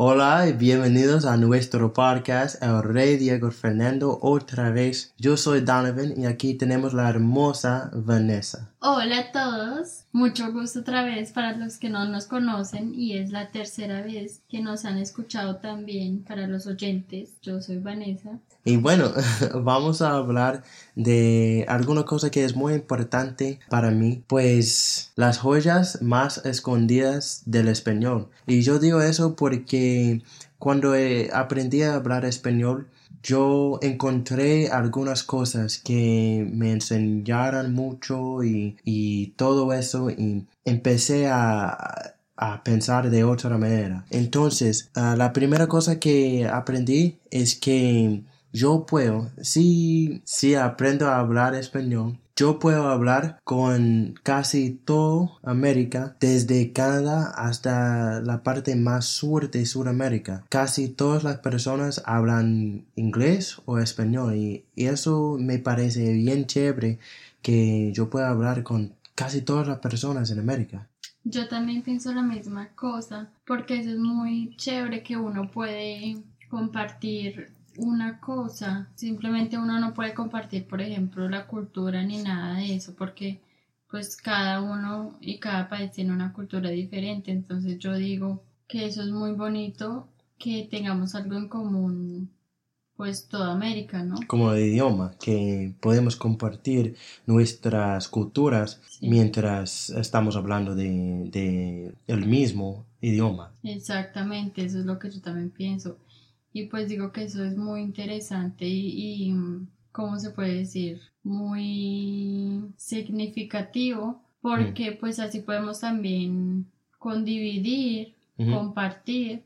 Hola y bienvenidos a nuestro podcast El Rey Diego Fernando otra vez. Yo soy Donovan y aquí tenemos la hermosa Vanessa. Hola a todos, mucho gusto otra vez para los que no nos conocen y es la tercera vez que nos han escuchado también para los oyentes. Yo soy Vanessa. Y bueno, vamos a hablar de alguna cosa que es muy importante para mí, pues las joyas más escondidas del español. Y yo digo eso porque cuando aprendí a hablar español, yo encontré algunas cosas que me enseñaron mucho y, todo eso y empecé a, pensar de otra manera. Entonces, ah, la primera cosa que aprendí es que yo puedo, si, si aprendo a hablar español, yo puedo hablar con casi toda América, desde Canadá hasta la parte más sur de Sudamérica. Casi todas las personas hablan inglés o español y, eso me parece bien chévere que yo pueda hablar con casi todas las personas en América. Yo también pienso la misma cosa, porque eso es muy chévere que uno puede compartir una cosa, simplemente uno no puede compartir, por ejemplo, la cultura ni nada de eso, porque pues cada uno y cada país tiene una cultura diferente, entonces yo digo que eso es muy bonito, que tengamos algo en común, pues toda América, ¿no? Como de idioma, que podemos compartir nuestras culturas mientras estamos hablando de, de el mismo idioma. Exactamente, eso es lo que yo también pienso. Y pues digo que eso es muy interesante y, ¿cómo se puede decir? Muy significativo porque mm. pues así podemos también condividir, compartir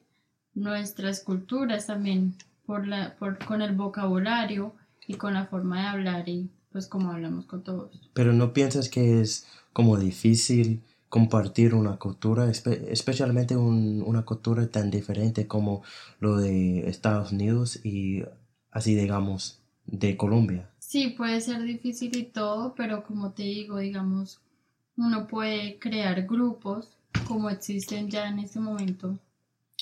nuestras culturas también por la, por, con el vocabulario y con la forma de hablar y pues como hablamos con todos. Pero no piensas que es como difícil compartir una cultura, especialmente una cultura tan diferente como lo de Estados Unidos y así digamos de Colombia. Sí, puede ser difícil y todo, pero como te digo, digamos, uno puede crear grupos como existen ya en este momento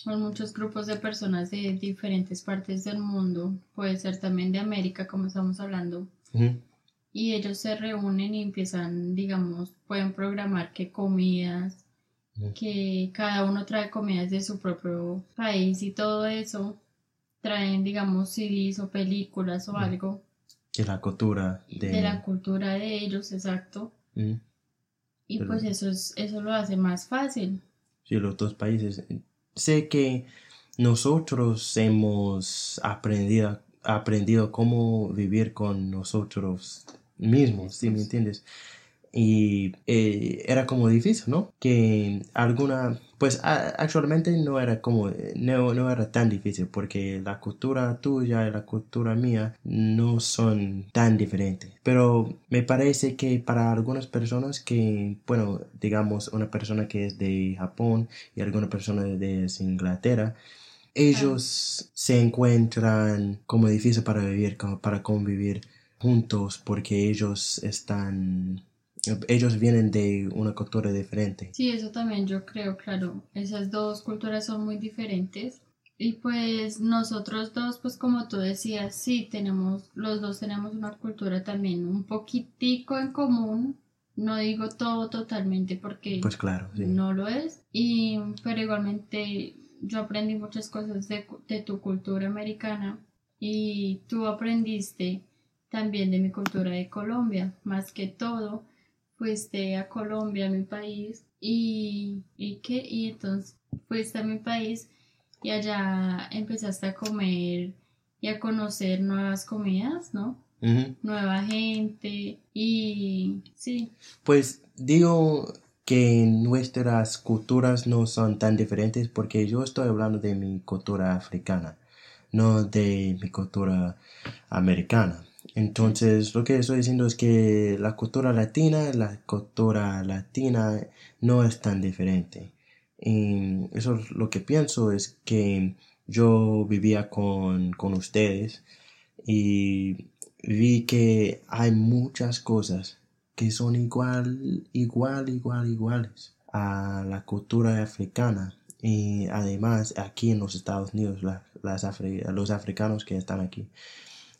con muchos grupos de personas de diferentes partes del mundo, puede ser también de América, como estamos hablando, y ellos se reúnen y empiezan, digamos, pueden programar qué comidas, que cada uno trae comidas de su propio país y todo eso, traen, digamos, CDs o películas o algo. De la cultura de... de la cultura de ellos, exacto. Y pues eso, es, eso lo hace más fácil. Sí, los dos países. Sé que nosotros hemos aprendido, aprendido cómo vivir con nosotros mismo, ¿sí me entiendes? Y eh, era como difícil, ¿no? Que alguna, pues actualmente no era como, no, no, era tan difícil porque la cultura tuya y la cultura mía no son tan diferentes. Pero me parece que para algunas personas que, bueno, digamos una persona que es de Japón y alguna persona de Inglaterra, ellos se encuentran como difícil para vivir, como para convivir juntos porque ellos están ellos vienen de una cultura diferente. Sí, eso también yo creo, claro. Esas dos culturas son muy diferentes. Y pues nosotros dos, pues como tú decías, sí, tenemos, los dos tenemos una cultura también un poquitico en común. No digo todo totalmente porque pues claro, no lo es. Y, pero igualmente yo aprendí muchas cosas de, de tu cultura americana y tú aprendiste también de mi cultura de Colombia, más que todo, fuiste a Colombia, mi país, y, y qué, y entonces fuiste a mi país y allá empezaste a comer y a conocer nuevas comidas, ¿no? Nueva gente y sí. Pues digo que nuestras culturas no son tan diferentes porque yo estoy hablando de mi cultura africana, no de mi cultura americana. Entonces, lo que estoy diciendo es que la cultura latina, la cultura latina no es tan diferente. Y eso es lo que pienso es que yo vivía con, con ustedes y vi que hay muchas cosas que son igual, igual, igual, iguales a la cultura africana. y además aquí en los Estados Unidos, las los africanos que están aquí.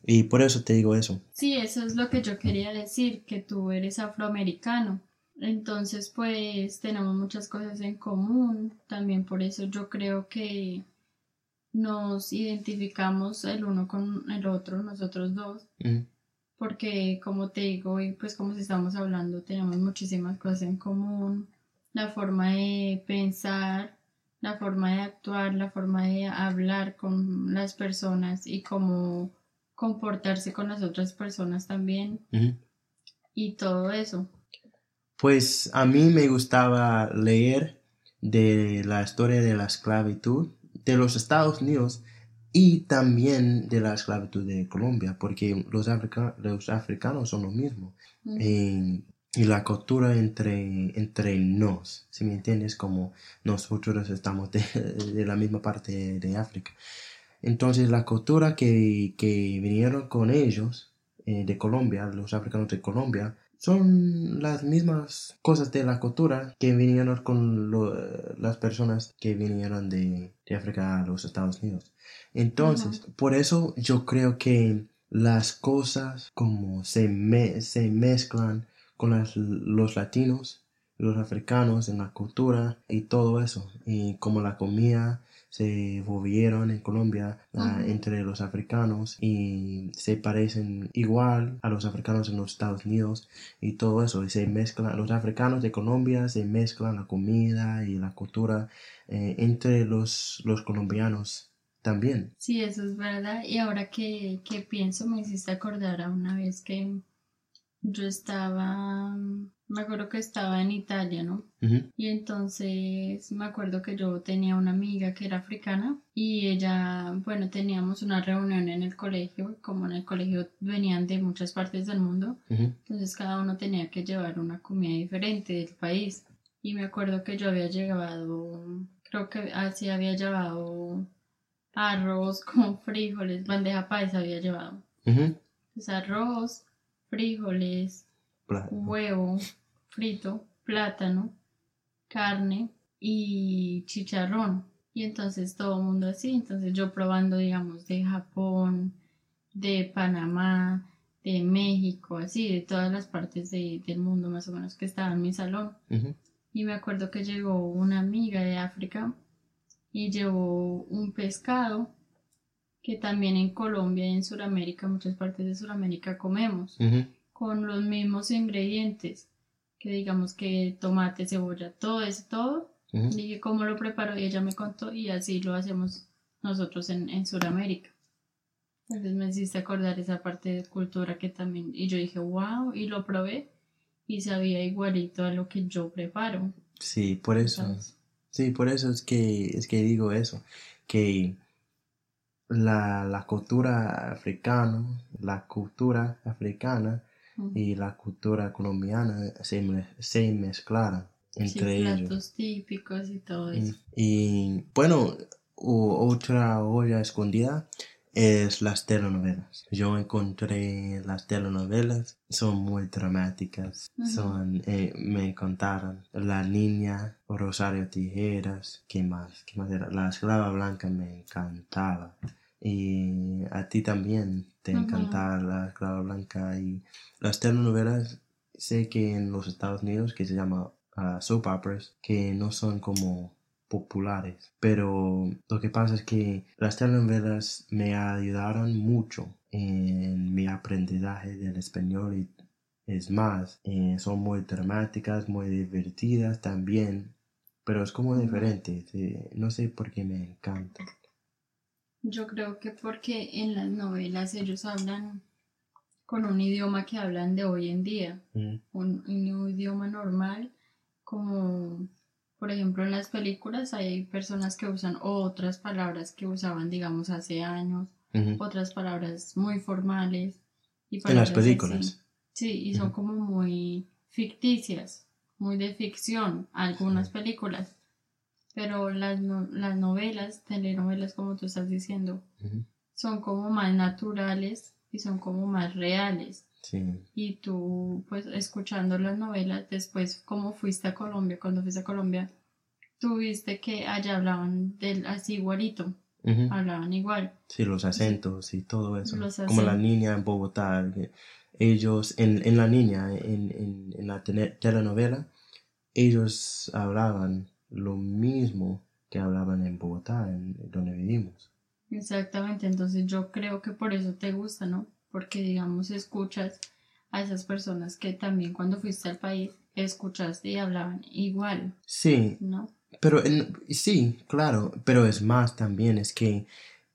Y por eso te digo eso. Sí, eso es lo que yo quería decir, que tú eres afroamericano. Entonces, pues tenemos muchas cosas en común. También por eso yo creo que nos identificamos el uno con el otro, nosotros dos. Porque, como te digo, y pues como estamos hablando, tenemos muchísimas cosas en común. La forma de pensar, la forma de actuar, la forma de hablar con las personas y cómo comportarse con las otras personas también. Y todo eso. Pues a mí me gustaba leer de la historia de la esclavitud de los Estados Unidos y también de la esclavitud de Colombia, porque los, los africanos son lo mismo y la cultura entre, entre nos, si me entiendes, como nosotros estamos de, la misma parte de África. Entonces la cultura que, vinieron con ellos eh, de Colombia, los africanos de Colombia, son las mismas cosas de la cultura que vinieron con las personas que vinieron de, África a los Estados Unidos. Entonces, por eso yo creo que las cosas como se, se mezclan con los latinos, los africanos en la cultura y todo eso. Y como la comida se volvieron en Colombia entre los africanos y se parecen igual a los africanos en los Estados Unidos y todo eso. Y se mezclan, los africanos de Colombia se mezclan la comida y la cultura eh, entre los, los colombianos también. Sí, eso es verdad. Y ahora que, que pienso, me hiciste acordar a una vez que yo estaba, me acuerdo que estaba en Italia, ¿no? Y entonces me acuerdo que yo tenía una amiga que era africana y ella, bueno, teníamos una reunión en el colegio, como en el colegio venían de muchas partes del mundo, entonces cada uno tenía que llevar una comida diferente del país. Y me acuerdo que yo había llevado, creo que así había llevado arroz con frijoles, bandeja paisa había llevado. Pues arroz, frijoles, huevo frito, plátano, carne y chicharrón. Y entonces todo el mundo así, entonces yo probando, digamos, de Japón, de Panamá, de México, así, de todas las partes del mundo más o menos que estaba en mi salón. Y me acuerdo que llegó una amiga de África y llevó un pescado que también en Colombia y en Sudamérica, muchas partes de Sudamérica comemos, con los mismos ingredientes, que digamos que tomate, cebolla, todo eso, todo. Dije cómo lo preparo y ella me contó y así lo hacemos nosotros en, en Sudamérica. Entonces me hiciste acordar esa parte de cultura que también, y yo dije, wow, y lo probé y sabía igualito a lo que yo preparo. Sí, por eso. Sí, por eso es que, es que digo eso, que la, cultura africana, la cultura africana y la cultura colombiana se, se mezclaron entre sí, platos típicos y todo eso. Y, bueno, otra olla escondida es las telenovelas. Yo encontré las telenovelas, son muy dramáticas, son, eh, me contaron La Niña, Rosario Tijeras, ¿qué más? ¿Qué más era? La Esclava Blanca me encantaba. Y a ti también te encanta la esclava blanca y las telenovelas. Sé que en los Estados Unidos que se llama uh, soap operas que no son como populares, pero lo que pasa es que las telenovelas me ayudaron mucho en mi aprendizaje del español y es más, eh, son muy dramáticas, muy divertidas también, pero es como diferente, no sé por qué me encanta. Yo creo que porque en las novelas ellos hablan con un idioma que hablan de hoy en día, mm. un, idioma normal, como por ejemplo en las películas hay personas que usan otras palabras que usaban digamos hace años, otras palabras muy formales. Y en las películas. Sí, y son como muy ficticias, muy de ficción, algunas películas pero las, las novelas, telenovelas como tú estás diciendo, son como más naturales y son como más reales. Y tú, pues, escuchando las novelas, después, como fuiste a Colombia, cuando fuiste a Colombia, tuviste que allá hablaban del así igualito, hablaban igual. Sí, los acentos y todo eso. Los Como la niña en Bogotá. Ellos, en, en la niña, en, en, en la tele- telenovela, ellos hablaban lo mismo que hablaban en Bogotá, en donde vivimos. Exactamente, entonces yo creo que por eso te gusta, ¿no? Porque digamos escuchas a esas personas que también cuando fuiste al país escuchaste y hablaban igual, Sí, ¿no? pero en- sí, claro, pero es más también, es que,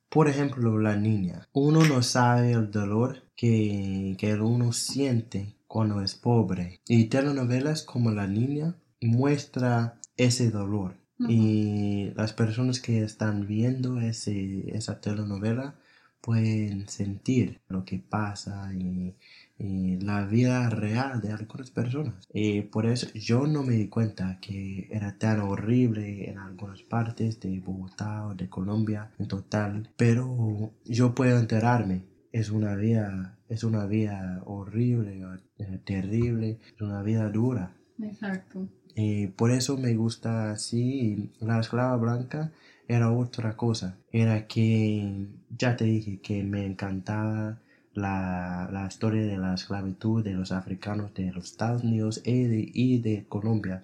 por ejemplo, la niña, uno no sabe el dolor que, que uno siente cuando es pobre. Y telenovelas como La Niña muestra ese dolor. Y las personas que están viendo ese, esa telenovela pueden sentir lo que pasa y, y la vida real de algunas personas. Y por eso yo no me di cuenta que era tan horrible en algunas partes de Bogotá o de Colombia en total, pero yo puedo enterarme. Es una vida, es una vida horrible, eh, terrible, es una vida dura. Exacto. Y por eso me gusta así. La esclava blanca era otra cosa. Era que, ya te dije, que me encantaba la, la historia de la esclavitud de los africanos de los Estados Unidos y de, y de Colombia.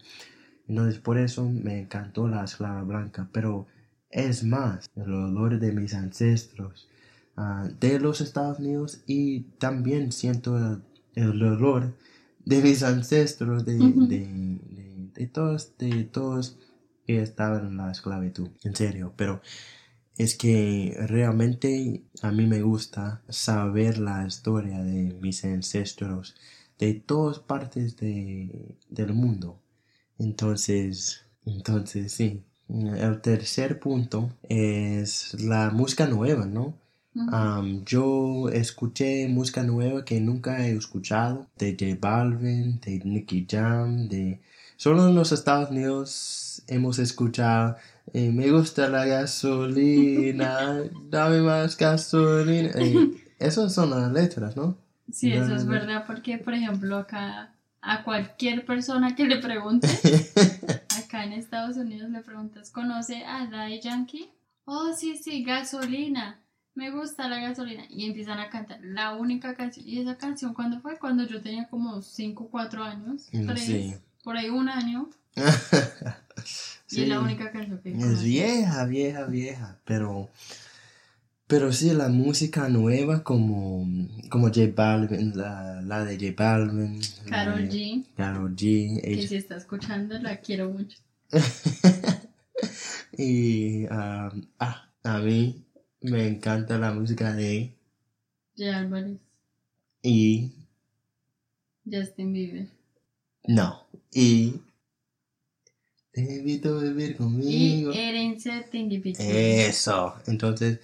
Entonces por eso me encantó la esclava blanca. Pero es más, el olor de mis ancestros ah, de los Estados Unidos y también siento el, el olor de mis ancestros, de, Ujú. de, de, de todos, de todos que estaban en la esclavitud, en serio, pero es que realmente a mí me gusta saber la historia de mis ancestros de todas partes de, del mundo. Entonces, entonces sí. El tercer punto es la música nueva, ¿no? Yo escuché música nueva que nunca he escuchado, de J Balvin, de Nicky Jam, de... Solo en los Estados Unidos hemos escuchado eh, Me gusta la gasolina, dame más gasolina. Eh, esas son las letras, ¿no? Sí, eso es verdad, porque por ejemplo acá a cualquier persona que le pregunte, acá en Estados Unidos le preguntas, ¿conoce a Daddy Yankee? Oh, sí, sí, gasolina. Me gusta la gasolina. Y empiezan a cantar la única canción. ¿Y esa canción cuándo fue? Cuando yo tenía como 5 o 4 años. 3, sí. Por ahí un año. Y Sí. es la única canción que Es vieja, vieja, vieja, pero, pero sí, la música nueva como, como J Balvin, la, la de J Balvin, Carol G, Karol G, que ella- si está escuchando, la quiero mucho. y ah, ah, a mí me encanta la música de J Álvarez, y Justin Bieber. no, y te invito a vivir Y conmigo. herencia Tingy Eso. Entonces,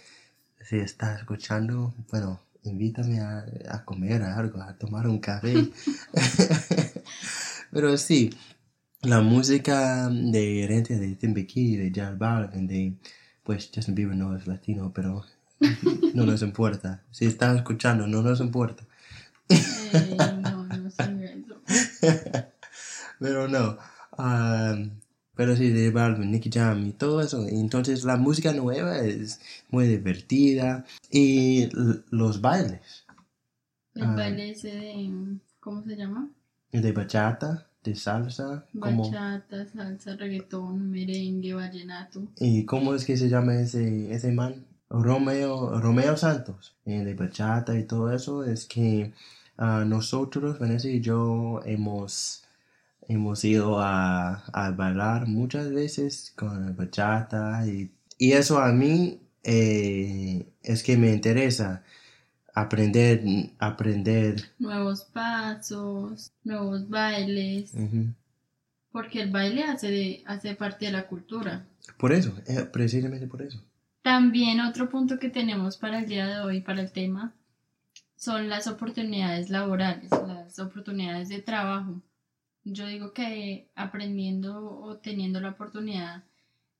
si estás escuchando, bueno, invítame a, a comer algo, a tomar un café. Pero sí, la música de herencia de Timbuktu, de J Balvin, de pues Justin Bieber no es latino, pero no nos importa. Si estás escuchando, no nos importa. Eh, no, no sé eso. Pero no. ah, pero sí, de Balvin, Nicky Jam y todo eso. Entonces la música nueva es muy divertida. Y los bailes. El Ah. baile ese de. ¿Cómo se llama? De bachata, de salsa. Como, Bachata, salsa, reggaetón, merengue, vallenato. ¿Y cómo es que se llama ese, ese man? Romeo, Romeo Santos. eh, de bachata y todo eso. Es que ah, nosotros, Vanessa y yo, hemos, hemos ido a, a bailar muchas veces con bachata. Y, y eso a mí eh, es que me interesa aprender, aprender. Nuevos pasos, nuevos bailes. Porque el baile hace, de- hace parte de la cultura. Por eso, eh, precisamente por eso. También otro punto que tenemos para el día de hoy, para el tema, son las oportunidades laborales, las oportunidades de trabajo. Yo digo que aprendiendo o teniendo la oportunidad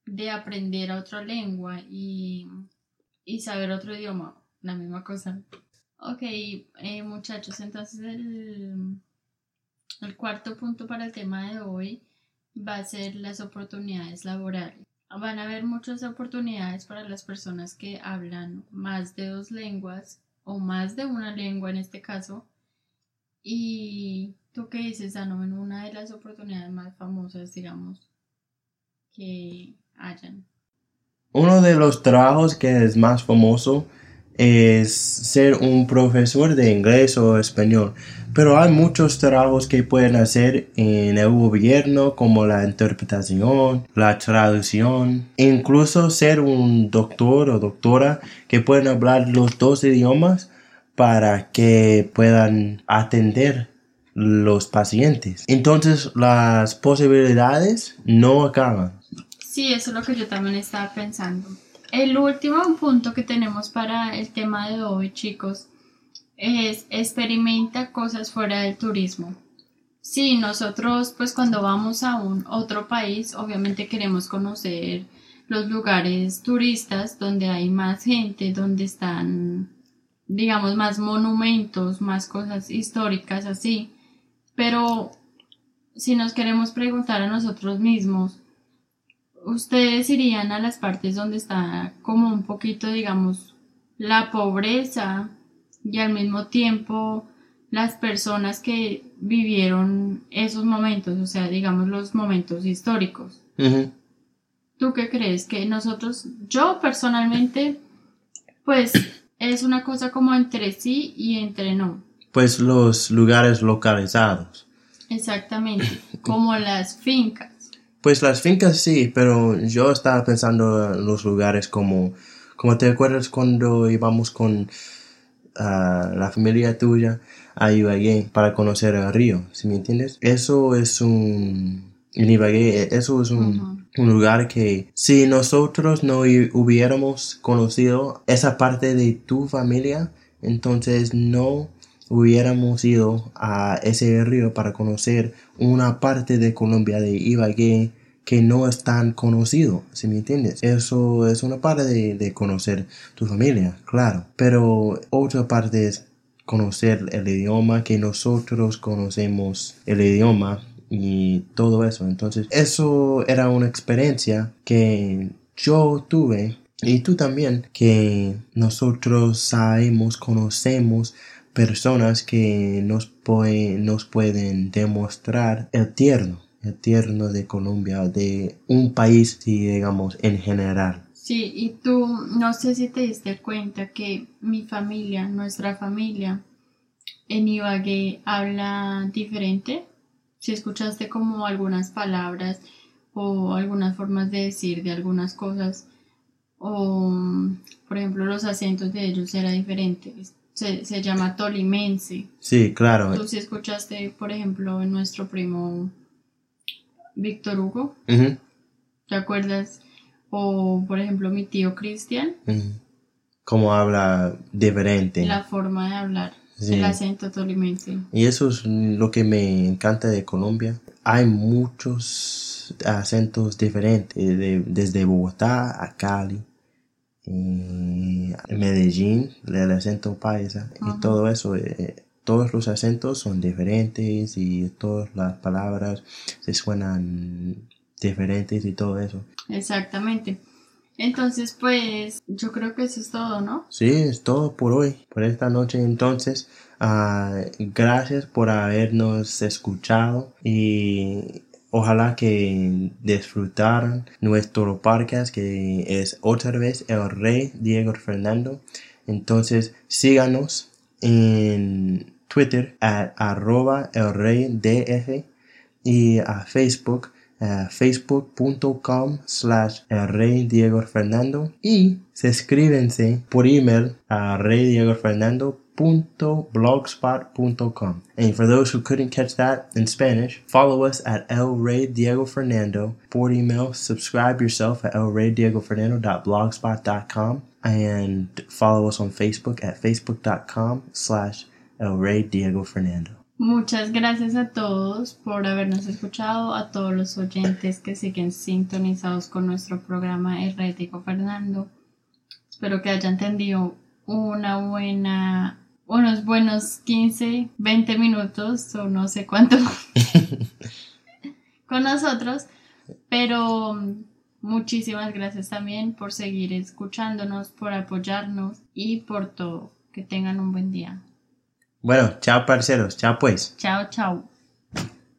de aprender a otra lengua y, y saber otro idioma, la misma cosa. Ok, eh, muchachos, entonces el, el cuarto punto para el tema de hoy va a ser las oportunidades laborales. Van a haber muchas oportunidades para las personas que hablan más de dos lenguas o más de una lengua en este caso. Y tú qué dices, en una de las oportunidades más famosas, digamos, que hayan. Uno de los trabajos que es más famoso es ser un profesor de inglés o español. Pero hay muchos trabajos que pueden hacer en el gobierno como la interpretación, la traducción, incluso ser un doctor o doctora que pueden hablar los dos idiomas para que puedan atender los pacientes. Entonces las posibilidades no acaban. Sí, eso es lo que yo también estaba pensando. El último punto que tenemos para el tema de hoy, chicos, es experimenta cosas fuera del turismo. Sí, nosotros pues cuando vamos a un otro país, obviamente queremos conocer los lugares turistas donde hay más gente, donde están, digamos, más monumentos, más cosas históricas así. Pero si nos queremos preguntar a nosotros mismos, ustedes irían a las partes donde está como un poquito, digamos, la pobreza y al mismo tiempo las personas que vivieron esos momentos, o sea, digamos los momentos históricos. ¿Tú qué crees? Que nosotros, yo personalmente, pues es una cosa como entre sí y entre no. Pues los lugares localizados. Exactamente, como las fincas. Pues las fincas sí, pero yo estaba pensando en los lugares como, como te acuerdas cuando íbamos con ah, la familia tuya a Ibagué para conocer el río, ¿sí me entiendes? Eso es un, en Ibagué, eso es un, un lugar que si nosotros no hubiéramos conocido esa parte de tu familia, entonces no hubiéramos ido a ese río para conocer una parte de Colombia de Ibagué que no es tan conocido, si me entiendes. Eso es una parte de, de conocer tu familia, claro. Pero otra parte es conocer el idioma, que nosotros conocemos el idioma y todo eso. Entonces, eso era una experiencia que yo tuve y tú también, que nosotros sabemos, conocemos personas que nos, nos pueden demostrar el tierno, el tierno de Colombia, de un país, digamos, en general. Sí, y tú no sé si te diste cuenta que mi familia, nuestra familia, en Ibagué habla diferente. Si escuchaste como algunas palabras o algunas formas de decir de algunas cosas, o por ejemplo los acentos de ellos era diferente se, llama tolimense. Sí, claro. Tú sí escuchaste, por ejemplo, en nuestro primo Víctor Hugo. ¿Te acuerdas? O, por ejemplo, mi tío Cristian. Cómo habla diferente. La forma de hablar. El acento tolimense. Y eso es lo que me encanta de Colombia. Hay muchos acentos diferentes, desde Bogotá a Cali en Medellín, el acento paisa y todo eso. Eh, todos los acentos son diferentes y todas las palabras se suenan diferentes y todo eso. Exactamente. Entonces, pues yo creo que eso es todo, ¿no? Sí, es todo por hoy, por esta noche. Entonces, uh, gracias por habernos escuchado y Ojalá que disfrutaran nuestro podcast que es otra vez el rey Diego Fernando. Entonces síganos en Twitter at arroba el rey DF y a Facebook facebook.com slash el rey Diego Fernando y se por email a rey Diego Fernando blogspot.com. And for those who couldn't catch that in Spanish, follow us at El Rey Diego Fernando. For email, subscribe yourself at elreydiegoFernando.blogspot.com and follow us on Facebook at facebook.com slash El Rey Diego Fernando. Muchas gracias a todos por habernos escuchado, a todos los oyentes que siguen sintonizados con nuestro programa El Rey Diego Fernando. Espero que hayan entendido una buena unos buenos 15, 20 minutos o no sé cuánto. con nosotros, pero muchísimas gracias también por seguir escuchándonos, por apoyarnos y por todo. Que tengan un buen día. Bueno, chao parceros, chao pues. Chao, chao.